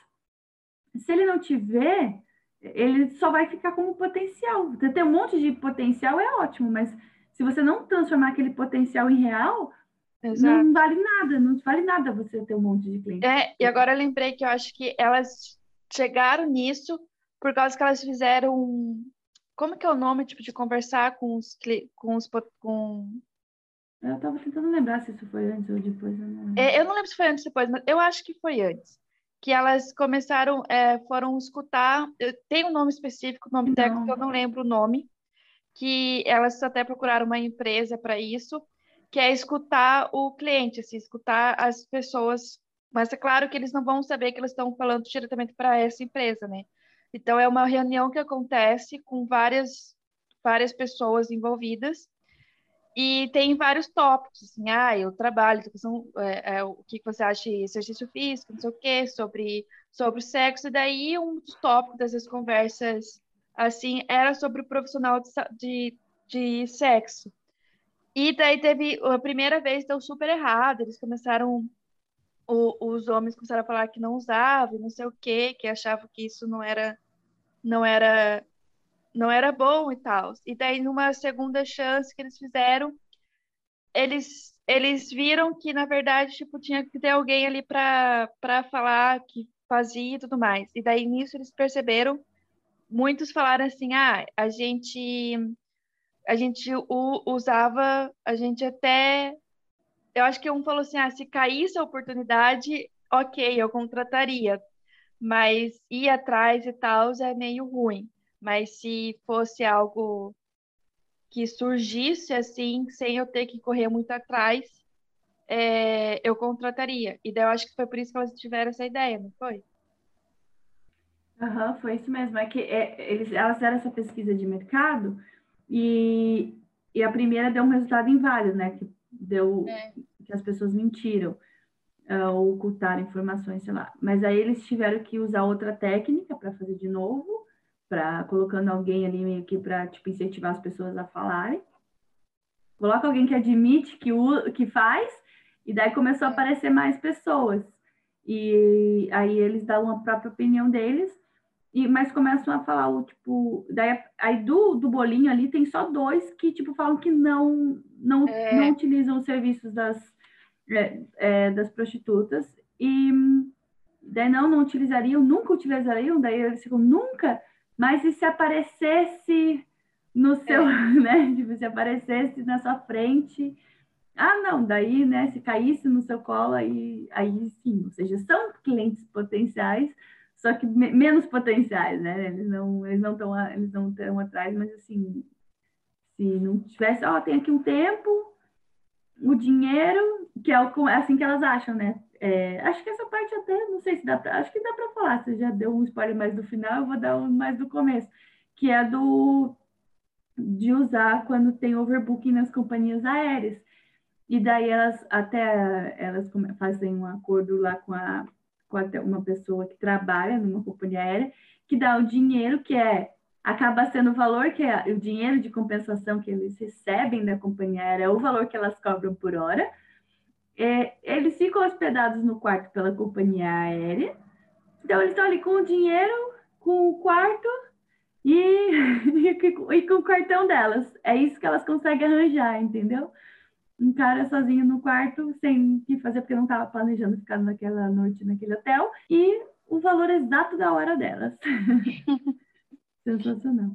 se ele não te vê, ele só vai ficar como potencial. Você ter um monte de potencial é ótimo, mas se você não transformar aquele potencial em real, Exato. não vale nada, não vale nada você ter um monte de clientes. É, e agora eu lembrei que eu acho que elas chegaram nisso por causa que elas fizeram. Como que é o nome, tipo, de conversar com os. Com os com... Eu tava tentando lembrar se isso foi antes ou depois. Eu não... É, eu não lembro se foi antes ou depois, mas eu acho que foi antes. Que elas começaram, é, foram escutar. Tem um nome específico, nome não. técnico, eu não lembro o nome. Que elas até procuraram uma empresa para isso, que é escutar o cliente, assim, escutar as pessoas mas é claro que eles não vão saber que eles estão falando diretamente para essa empresa, né? Então é uma reunião que acontece com várias várias pessoas envolvidas e tem vários tópicos, assim, ah, eu trabalho, educação, é, é, o que você acha de exercício físico, não sei o quê, sobre, sobre sexo, e daí um dos tópicos dessas conversas, assim, era sobre o profissional de, de, de sexo. E daí teve, a primeira vez deu super errado, eles começaram o, os homens começaram a falar que não usavam, não sei o quê, que achavam que isso não era não era não era bom e tal. E daí numa segunda chance que eles fizeram, eles eles viram que na verdade tipo tinha que ter alguém ali para falar que fazia e tudo mais. E daí nisso eles perceberam, muitos falaram assim: "Ah, a gente a gente usava, a gente até eu acho que um falou assim: ah, se caísse a oportunidade, ok, eu contrataria, mas ir atrás e tal é meio ruim. Mas se fosse algo que surgisse assim, sem eu ter que correr muito atrás, é, eu contrataria. E daí eu acho que foi por isso que elas tiveram essa ideia, não foi? Aham, uhum, foi isso mesmo. É que é, eles, elas fizeram essa pesquisa de mercado e, e a primeira deu um resultado inválido, né? Que deu é. que as pessoas mentiram uh, ou ocultaram informações, sei lá. Mas aí eles tiveram que usar outra técnica para fazer de novo, para colocando alguém ali meio que para tipo incentivar as pessoas a falarem. Coloca alguém que admite que o que faz e daí começou a aparecer mais pessoas. E aí eles dão a própria opinião deles e, mas começam a falar o tipo, daí aí do, do bolinho ali tem só dois que tipo falam que não não, é. não utilizam os serviços das é, é, das prostitutas e daí não não utilizariam, nunca utilizariam, daí eles ficam nunca, mas e se aparecesse no seu, é. *laughs* né, tipo, se aparecesse na sua frente, ah, não, daí, né, se caísse no seu colo, aí, aí sim, ou seja, são clientes potenciais, só que me menos potenciais, né? Eles não eles não estão eles não estão atrás, mas assim, se não tivesse, ó, tem aqui um tempo, o dinheiro, que é o, é assim que elas acham, né? É, acho que essa parte até, não sei se dá para, acho que dá para falar. Você já deu um spoiler mais do final, eu vou dar um mais do começo, que é do de usar quando tem overbooking nas companhias aéreas. E daí elas até elas fazem um acordo lá com a com uma pessoa que trabalha numa companhia aérea, que dá o dinheiro que é acaba sendo o valor que é o dinheiro de compensação que eles recebem da companhia aérea, o valor que elas cobram por hora. É, eles ficam hospedados no quarto pela companhia aérea. Então eles estão ali com o dinheiro, com o quarto e, *laughs* e, com o cartão delas. É isso que elas conseguem arranjar, entendeu? um cara sozinho no quarto, sem o que fazer, porque não estava planejando ficar naquela noite naquele hotel, e o valor exato da hora delas. *laughs* Sensacional.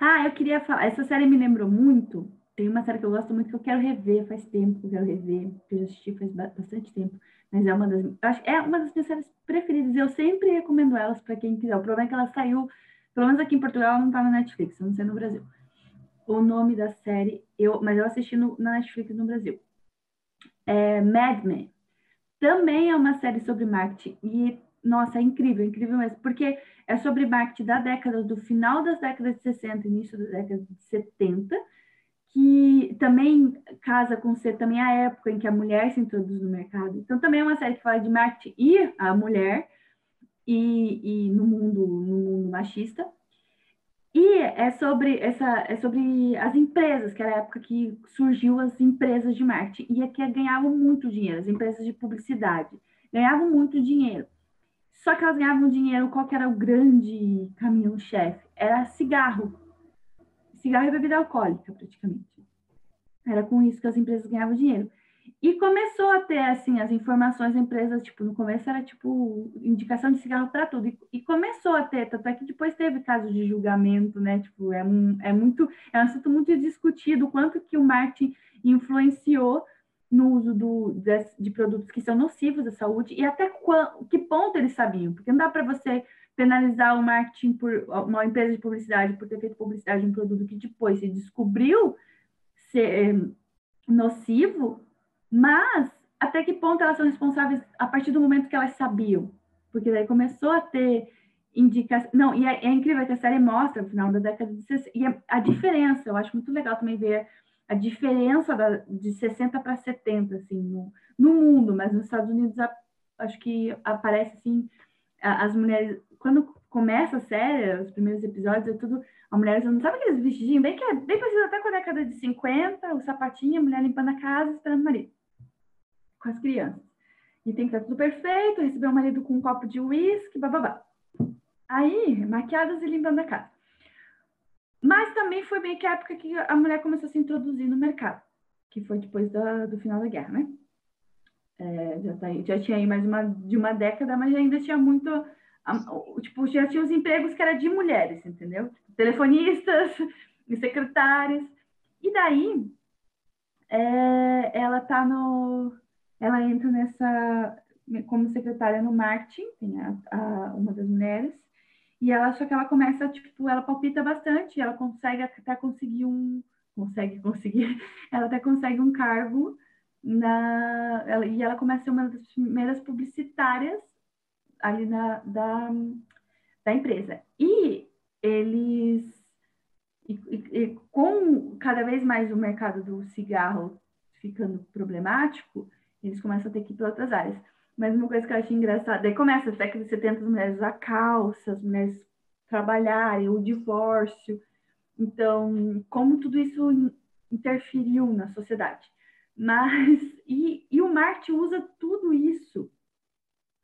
Ah, eu queria falar, essa série me lembrou muito. Tem uma série que eu gosto muito que eu quero rever, faz tempo que eu quero rever, que eu já assisti faz bastante tempo. Mas é uma das, acho, é uma das minhas séries preferidas. Eu sempre recomendo elas para quem quiser. O problema é que ela saiu, pelo menos aqui em Portugal, ela não tá na Netflix, não sei no Brasil. O nome da série, eu, mas eu assisti no, na Netflix no Brasil. É Mad Men. Também é uma série sobre marketing e nossa, é incrível, incrível mesmo, porque é sobre marketing da década, do final das décadas de 60, início da década de 70, que também casa com ser também a época em que a mulher se introduz no mercado. Então também é uma série que fala de marketing e a mulher e, e no mundo no mundo machista. E é sobre essa é sobre as empresas, que era a época que surgiu as empresas de marketing e é que ganhavam muito dinheiro, as empresas de publicidade ganhavam muito dinheiro. Só que elas ganhavam dinheiro, qual que era o grande caminhão-chefe? Era cigarro. Cigarro e bebida alcoólica, praticamente. Era com isso que as empresas ganhavam dinheiro. E começou a ter, assim, as informações da empresa, tipo, no começo era, tipo, indicação de cigarro para tudo. E, e, começou a ter, tanto é que depois teve casos de julgamento, né? Tipo, é, um, é muito, é um assunto muito discutido, quanto que o marketing influenciou no uso do, de, de, produtos que são nocivos à saúde e até que ponto eles sabiam, porque não dá para você penalizar o marketing por uma empresa de publicidade por ter feito publicidade de um produto que depois se descobriu ser eh, nocivo, mas até que ponto elas são responsáveis a partir do momento que elas sabiam, porque daí começou a ter indicação. Não, e é, é incrível que a série mostra no final da década de 60, e a, a diferença, eu acho muito legal também ver a diferença da, de 60 para 70, assim, no, no, mundo, mas nos Estados Unidos a, acho que aparece, assim, a, as mulheres, quando começa a série, os primeiros episódios, é tudo, a mulher usando, sabe aqueles vestidinhos bem, que é bem parecido até com a década de 50, o sapatinho, a mulher limpando a casa, esperando o marido, com as crianças. E tem que estar tudo perfeito, receber o marido com um copo de uísque, bababá. Aí, maquiadas e limpando a casa. Mas também foi bem que a época que a mulher começou a se introduzir no mercado, que foi depois da, do final da guerra, né? É, já, tá, já tinha aí mais uma, de uma década, mas ainda tinha muito. Tipo, já tinha os empregos que era de mulheres, entendeu? Telefonistas *laughs* secretárias. E daí, é, ela tá no. Ela entra nessa. como secretária no marketing, tem a, a, uma das mulheres e ela só que ela começa, tipo, ela palpita bastante, ela consegue até conseguir um. Consegue conseguir, *laughs* ela até consegue um cargo na. Ela, e ela começa a ser uma das primeiras publicitárias ali na, da, da empresa. E eles. E, e, e com cada vez mais o mercado do cigarro ficando problemático, eles começam a ter que ir para outras áreas. Mas uma coisa que eu achei engraçada, daí começa a década de 70, as mulheres usar calça, as mulheres trabalharem, o divórcio. Então, como tudo isso interferiu na sociedade. Mas, *laughs* e, e o marketing usa tudo isso,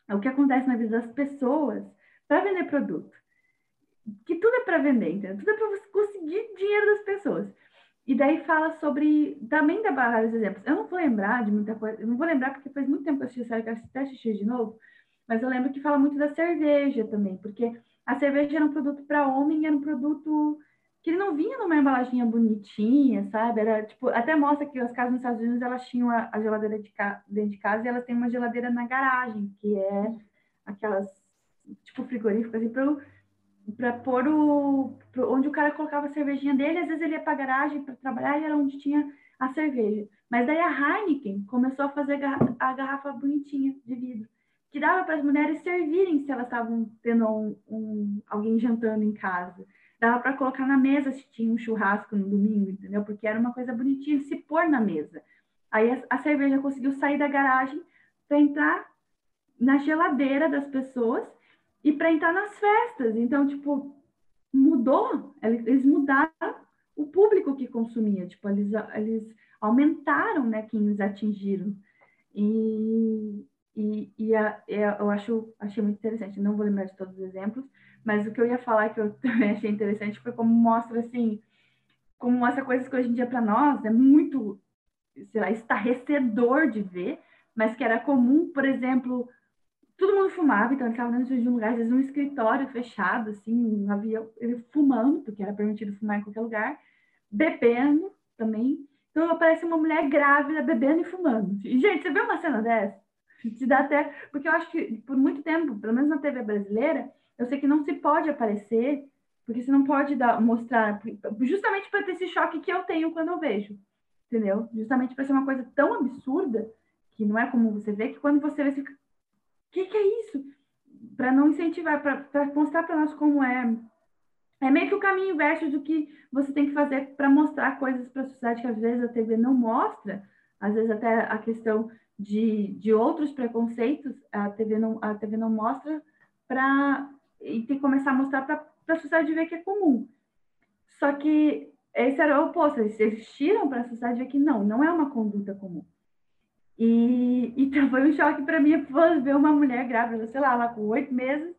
é o que acontece na vida das pessoas, para vender produto. Que tudo é para vender? Tudo é para você conseguir dinheiro das pessoas. E daí fala sobre. Também dá vários exemplos. Eu não vou lembrar de muita coisa, eu não vou lembrar porque faz muito tempo que eu assisti a série, que eu até assisti de novo, mas eu lembro que fala muito da cerveja também, porque a cerveja era um produto para homem, era um produto que ele não vinha numa embalaginha bonitinha, sabe? Era tipo, até mostra que as casas nos Estados Unidos elas tinham a, a geladeira de dentro de casa e elas têm uma geladeira na garagem, que é aquelas tipo frigorífico assim, para para pôr o onde o cara colocava a cervejinha dele, às vezes ele ia para a garagem para trabalhar e era onde tinha a cerveja. Mas daí a Heineken começou a fazer a garrafa bonitinha de vidro, que dava para as mulheres servirem se elas estavam tendo um, um, alguém jantando em casa. Dava para colocar na mesa se tinha um churrasco no domingo, entendeu? Porque era uma coisa bonitinha se pôr na mesa. Aí a, a cerveja conseguiu sair da garagem para entrar na geladeira das pessoas e para entrar nas festas. Então, tipo, mudou, eles mudaram o público que consumia, tipo, eles, eles aumentaram, né, quem eles atingiram. E, e, e a, eu acho, achei muito interessante, não vou lembrar de todos os exemplos, mas o que eu ia falar que eu *laughs* também achei interessante foi como mostra, assim, como mostra coisas que hoje em dia para nós é muito, sei lá, estarrecedor de ver, mas que era comum, por exemplo, todo mundo fumava, então ele estava dentro de um lugar, às vezes um escritório fechado, assim, havia ele fumando, porque era permitido fumar em qualquer lugar, bebendo também. Então aparece uma mulher grávida bebendo e fumando. E, gente, você vê uma cena dessa? Te dá até. Porque eu acho que por muito tempo, pelo menos na TV brasileira, eu sei que não se pode aparecer, porque você não pode dar, mostrar, justamente para ter esse choque que eu tenho quando eu vejo, entendeu? Justamente para ser uma coisa tão absurda, que não é como você vê, que quando você vê, você fica. Que, que é isso? Para não incentivar, para mostrar para nós como é. É meio que o caminho inverso do que você tem que fazer para mostrar coisas para a sociedade que às vezes a TV não mostra, às vezes até a questão de, de outros preconceitos a TV não, a TV não mostra para e tem que começar a mostrar para a sociedade ver que é comum. Só que esse era o oposto, eles existiram para a sociedade ver que não, não é uma conduta comum. E então foi um choque para mim ver uma mulher grávida, sei lá, lá com oito meses,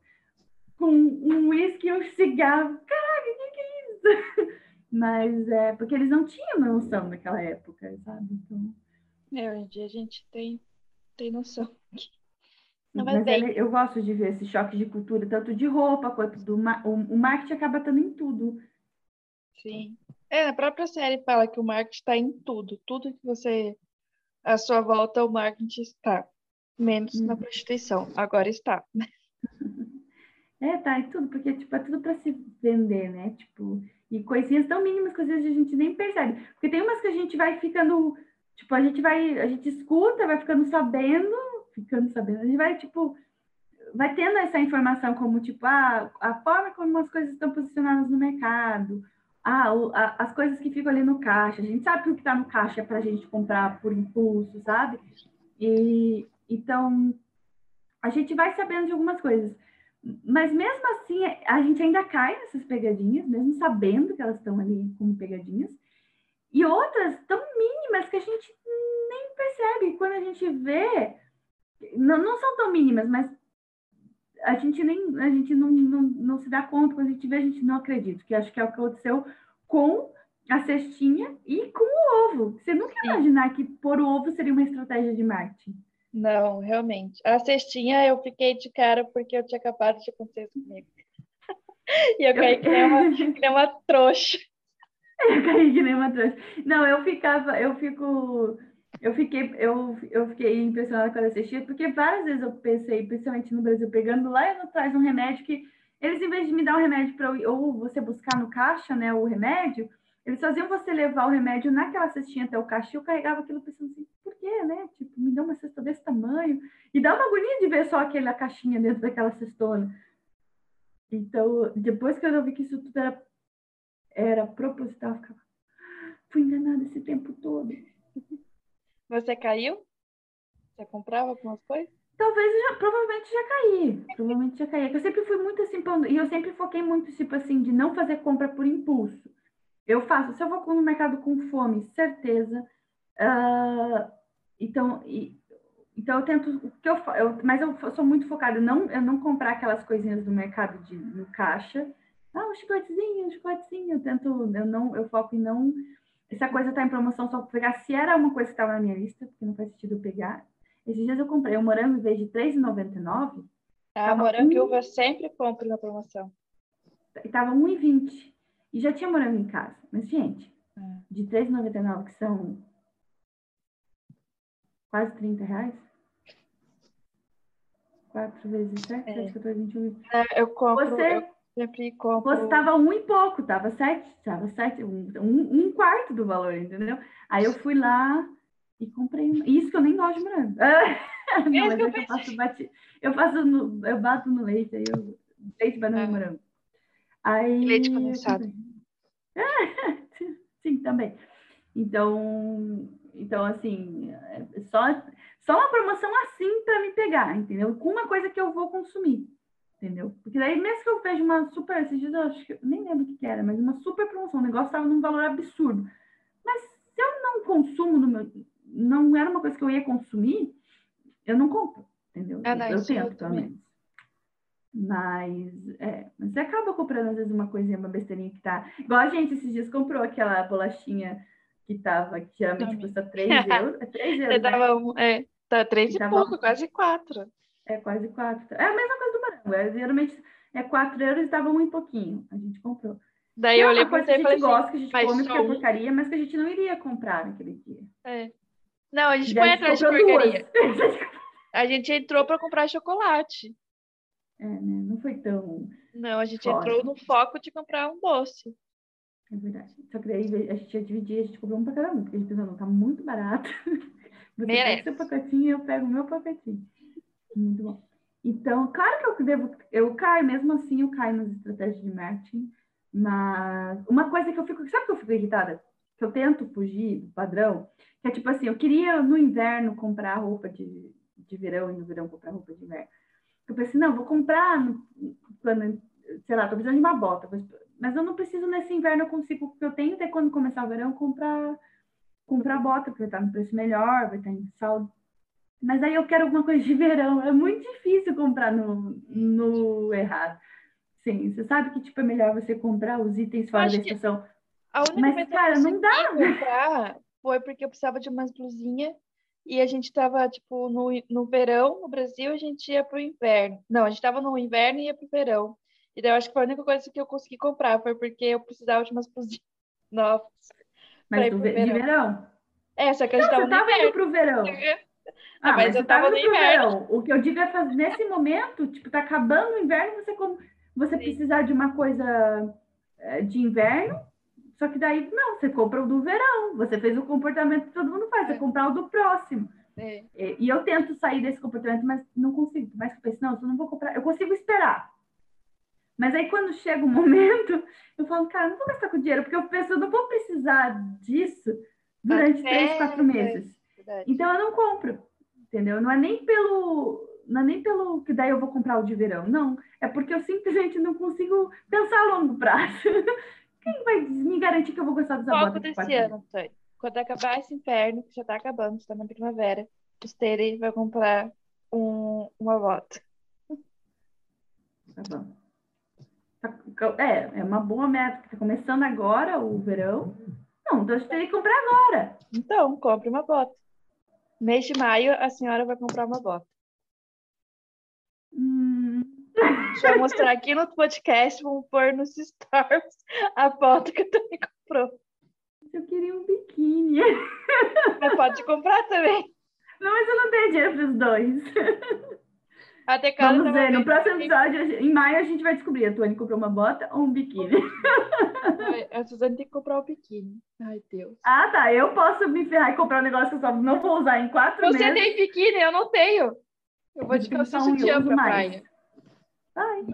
com um uísque e um cigarro. Caraca, o que, que é isso? *laughs* Mas é porque eles não tinham noção naquela época, sabe? Então... É, hoje em dia a gente tem, tem noção. Não, mas, mas ele, eu gosto de ver esse choque de cultura, tanto de roupa quanto do o, o marketing acaba estando em tudo. Sim. É, a própria série fala que o marketing está em tudo. Tudo que você. À sua volta, o marketing está. Menos hum. na uhum. prostituição. Agora está. *laughs* É, tá, é tudo, porque tipo, é tudo para se vender, né? Tipo, e coisinhas tão mínimas que às vezes a gente nem percebe. Porque tem umas que a gente vai ficando, tipo, a gente vai, a gente escuta, vai ficando sabendo, ficando sabendo, a gente vai, tipo, vai tendo essa informação como, tipo, ah, a forma como as coisas estão posicionadas no mercado, ah, o, a, as coisas que ficam ali no caixa, a gente sabe que o que está no caixa é para a gente comprar por impulso, sabe? E então a gente vai sabendo de algumas coisas, mas mesmo assim a gente ainda cai nessas pegadinhas, mesmo sabendo que elas estão ali como pegadinhas, e outras tão mínimas que a gente nem percebe. Quando a gente vê, não, não são tão mínimas, mas a gente nem a gente não, não, não se dá conta, quando a gente vê, a gente não acredita, que acho que é o que aconteceu com a cestinha e com o ovo. Você nunca ia imaginar que pôr o ovo seria uma estratégia de marketing. Não, realmente. A cestinha eu fiquei de cara porque eu tinha acabado de acontecer comigo. *laughs* e eu caí que nem uma, que nem uma trouxa. *laughs* Eu caí que nem uma trouxa. Não, eu ficava, eu fico eu fiquei, eu, eu fiquei impressionada com a cestinha, porque várias vezes eu pensei, principalmente no Brasil, pegando lá e atrás um remédio que eles, em vez de me dar um remédio para ou você buscar no caixa, né, o remédio, eles faziam você levar o remédio naquela cestinha até o caixa e eu carregava aquilo pensando assim, por quê, né? Tipo, me dá uma cesta desse tamanho. E dá uma agonia de ver só aquela caixinha dentro daquela cestona. Então, depois que eu vi que isso tudo era, era proposital, eu ficava, fui enganada esse tempo todo. *laughs* Você caiu? Você comprava algumas coisas? Talvez, já, provavelmente já caí. Provavelmente já caí. É eu sempre fui muito assim, e eu sempre foquei muito, tipo assim, de não fazer compra por impulso. Eu faço, se eu vou no mercado com fome, certeza. Uh, então, e, então eu tento, o que eu, eu, mas eu sou muito focada, não, eu não comprar aquelas coisinhas do mercado de, no caixa. Ah, um chicletezinho, um chicletezinho. Eu tento, eu não, eu foco em não essa coisa está em promoção só para pegar se era uma coisa que estava na minha lista, porque não faz sentido eu pegar. Esses dias eu comprei um morango em vez de R$3,99. Ah, morango e uva sempre compro na promoção. E tava R$1,20. E já tinha morango em casa. Mas, gente, é. de R$3,99, que são quase 30 reais. 4 vezes 7, é. 7, 14, 21. É, eu compro. Você, eu Sempre compro. Você tava um e pouco, tava sete, tava sete, um, um, quarto do valor, entendeu? Aí eu fui lá e comprei. Isso que eu nem gosto de morango. *laughs* Não, mas é que eu faço bati... eu faço no... eu bato no leite, aí eu leite, banana e morango. Aí... Leite condensado. *laughs* Sim, também. Então, então assim, é só, só uma promoção assim para me pegar, entendeu? Com uma coisa que eu vou consumir entendeu? Porque daí, mesmo que eu vejo uma super, esses dias eu acho que, eu nem lembro o que, que era, mas uma super promoção, o negócio estava num valor absurdo. Mas se eu não consumo no meu, não era uma coisa que eu ia consumir, eu não compro, entendeu? Ah, não, eu tento, pelo menos. Mas, é, você acaba comprando, às vezes, uma coisinha, uma besteirinha que tá. Igual a gente esses dias comprou aquela bolachinha que tava, que geralmente custa 3 *laughs* euros. É 3 euros. Né? Tava, é, tá 3 e, e tava... pouco, quase 4. É quase quatro. É a mesma coisa do. É, geralmente é quatro euros e tava um e pouquinho. A gente comprou. Daí eu olhei coisa você que a e gente falei gosta, assim, que a gente come, que é um? porcaria, mas que a gente não iria comprar naquele dia. é. Não, a gente foi atrás de porcaria. *laughs* A gente entrou pra comprar chocolate. É, né? Não foi tão. Não, a gente Fora. entrou no foco de comprar um doce. É verdade. Só que daí a gente ia dividir, a gente comprou um pra cada um, porque a gente pensou, não, tá muito barato. *laughs* Você Merece. pega seu pacotinho e eu pego o meu pacotinho. Muito bom. Então, claro que eu devo, eu caio, mesmo assim, eu caio nas estratégias de marketing, mas uma coisa que eu fico, sabe que eu fico irritada? Que eu tento fugir do padrão, que é tipo assim, eu queria no inverno comprar roupa de, de verão e no verão comprar roupa de inverno. Eu pensei, não, vou comprar no- quando, sei lá, tô precisando de uma bota, mas eu não preciso nesse inverno, eu consigo, porque eu tenho até quando começar o verão comprar comprar bota, porque vai estar no preço melhor, vai estar em saldo. Mas aí eu quero alguma coisa de verão. É muito difícil comprar no, no errado. Sim, você sabe que tipo, é melhor você comprar os itens fora da estação. A única Mas, vez que cara, eu não dá. comprar foi porque eu precisava de umas blusinhas e a gente tava, tipo, no, no verão, no Brasil, a gente ia pro inverno. Não, a gente tava no inverno e ia pro verão. E daí eu acho que foi a única coisa que eu consegui comprar, foi porque eu precisava de umas blusinhas novas. Mas do pro ve- de verão. verão. É, só que a gente Não, tava tava indo pro verão. Ah, mas você eu tava no inverno. verão. O que eu digo é fazer nesse momento, tipo, tá acabando o inverno, você como você Sim. precisar de uma coisa eh, de inverno, só que daí não, você compra o do verão. Você fez o comportamento que todo mundo faz, você É. comprar o do próximo. É. E e eu tento sair desse comportamento, mas não consigo. Mas eu penso, não, eu não vou comprar. Eu consigo esperar. Mas aí quando chega o *laughs* momento, eu falo, cara, não vou gastar com dinheiro, porque eu penso, eu não vou precisar disso durante Até- três, quatro meses. Verdade. Então eu não compro, entendeu? Não é nem pelo, não é nem pelo que daí eu vou comprar o de verão, não. É porque eu simplesmente não consigo pensar a longo prazo. *laughs* Quem vai me garantir que eu vou gostar dessa Foco desse ano, Antônio. Quando acabar esse inverno, que já tá acabando, está na primavera, o Stere vai comprar um, uma bota. Tá bom. Tá- É, é uma boa meta, porque tá começando agora o verão. Não, então eu teria que comprar agora. Então, compre uma bota. Mês de maio, a senhora vai comprar uma bota. Hum, Deixa eu mostrar aqui no podcast, vamos pôr nos stories a bota que a Tony comprou. eu queria um biquíni. Mas pode comprar também. Não, mas eu não tenho dinheiro para os dois. A Tecada Vamos ver, no próximo episódio, em maio, a gente vai descobrir. A Tuane comprou uma bota ou um biquíni. A Suzane tem que comprar o biquíni. Ai, Deus. Ah, tá. Eu posso me ferrar e comprar um negócio que eu só não vou usar em quatro Você meses. tem biquíni? Eu não tenho. Eu vou só calça um sutiã pra mais. praia. Ai.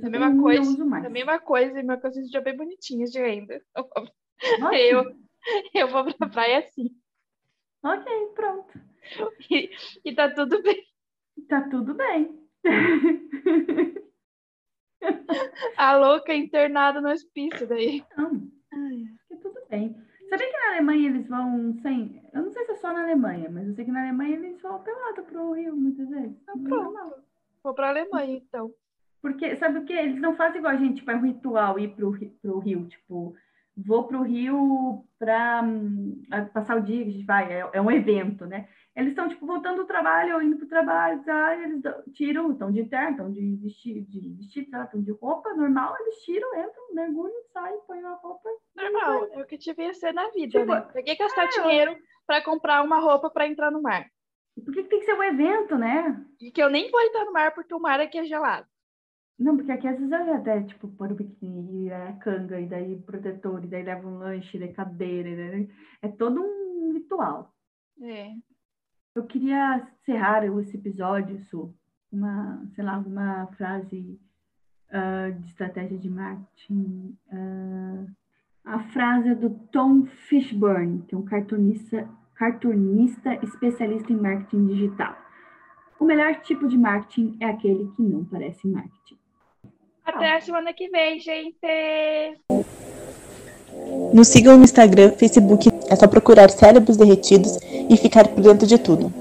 Só A mesma um coisa. mais. A mesma coisa, e minha calça sutiã bem bonitinha de renda. Eu, eu vou pra praia assim. Ok, pronto. E, e tá tudo bem. Tá tudo bem. *laughs* A louca internada no hospício daí. Não, que tudo bem. Sabia que na Alemanha eles vão sem. Eu não sei se é só na Alemanha, mas eu sei que na Alemanha eles vão pelado pro Rio muitas vezes. Ah, pronto. Vou pra Alemanha, então. Porque, sabe o que? Eles não fazem igual a gente, tipo, é um ritual ir pro, pro Rio. Tipo, vou pro Rio pra a- passar o dia, a gente vai, é, é um evento, né? Eles estão, tipo, voltando do trabalho ou indo pro trabalho, tá? Eles tiram, estão de terno, estão de vestido, de vestido, estão de roupa normal, eles tiram, entram, mergulham, saem, põem a roupa. Normal, é o que devia ser na vida, Tipo, né? Pra que gastar é, dinheiro pra comprar uma roupa pra entrar no mar? Por que, que tem que ser um evento, né? E que eu nem vou entrar no mar porque o mar aqui é gelado. Não, porque aqui às vezes eu até, tipo, pôr o biquíni, é canga, e daí protetor, e daí leva um lanche, e daí cadeira, e daí... é todo um ritual. É. Eu queria encerrar esse episódio, Su, uma, sei lá, uma frase ah, de estratégia de marketing. ah, a frase é do Tom Fishburne, que é um cartunista, cartunista especialista em marketing digital. O melhor tipo de marketing é aquele que não parece marketing. Até a semana que vem, gente. Nos sigam no Instagram, Facebook, é só procurar Cérebros Derretidos e ficar por dentro de tudo.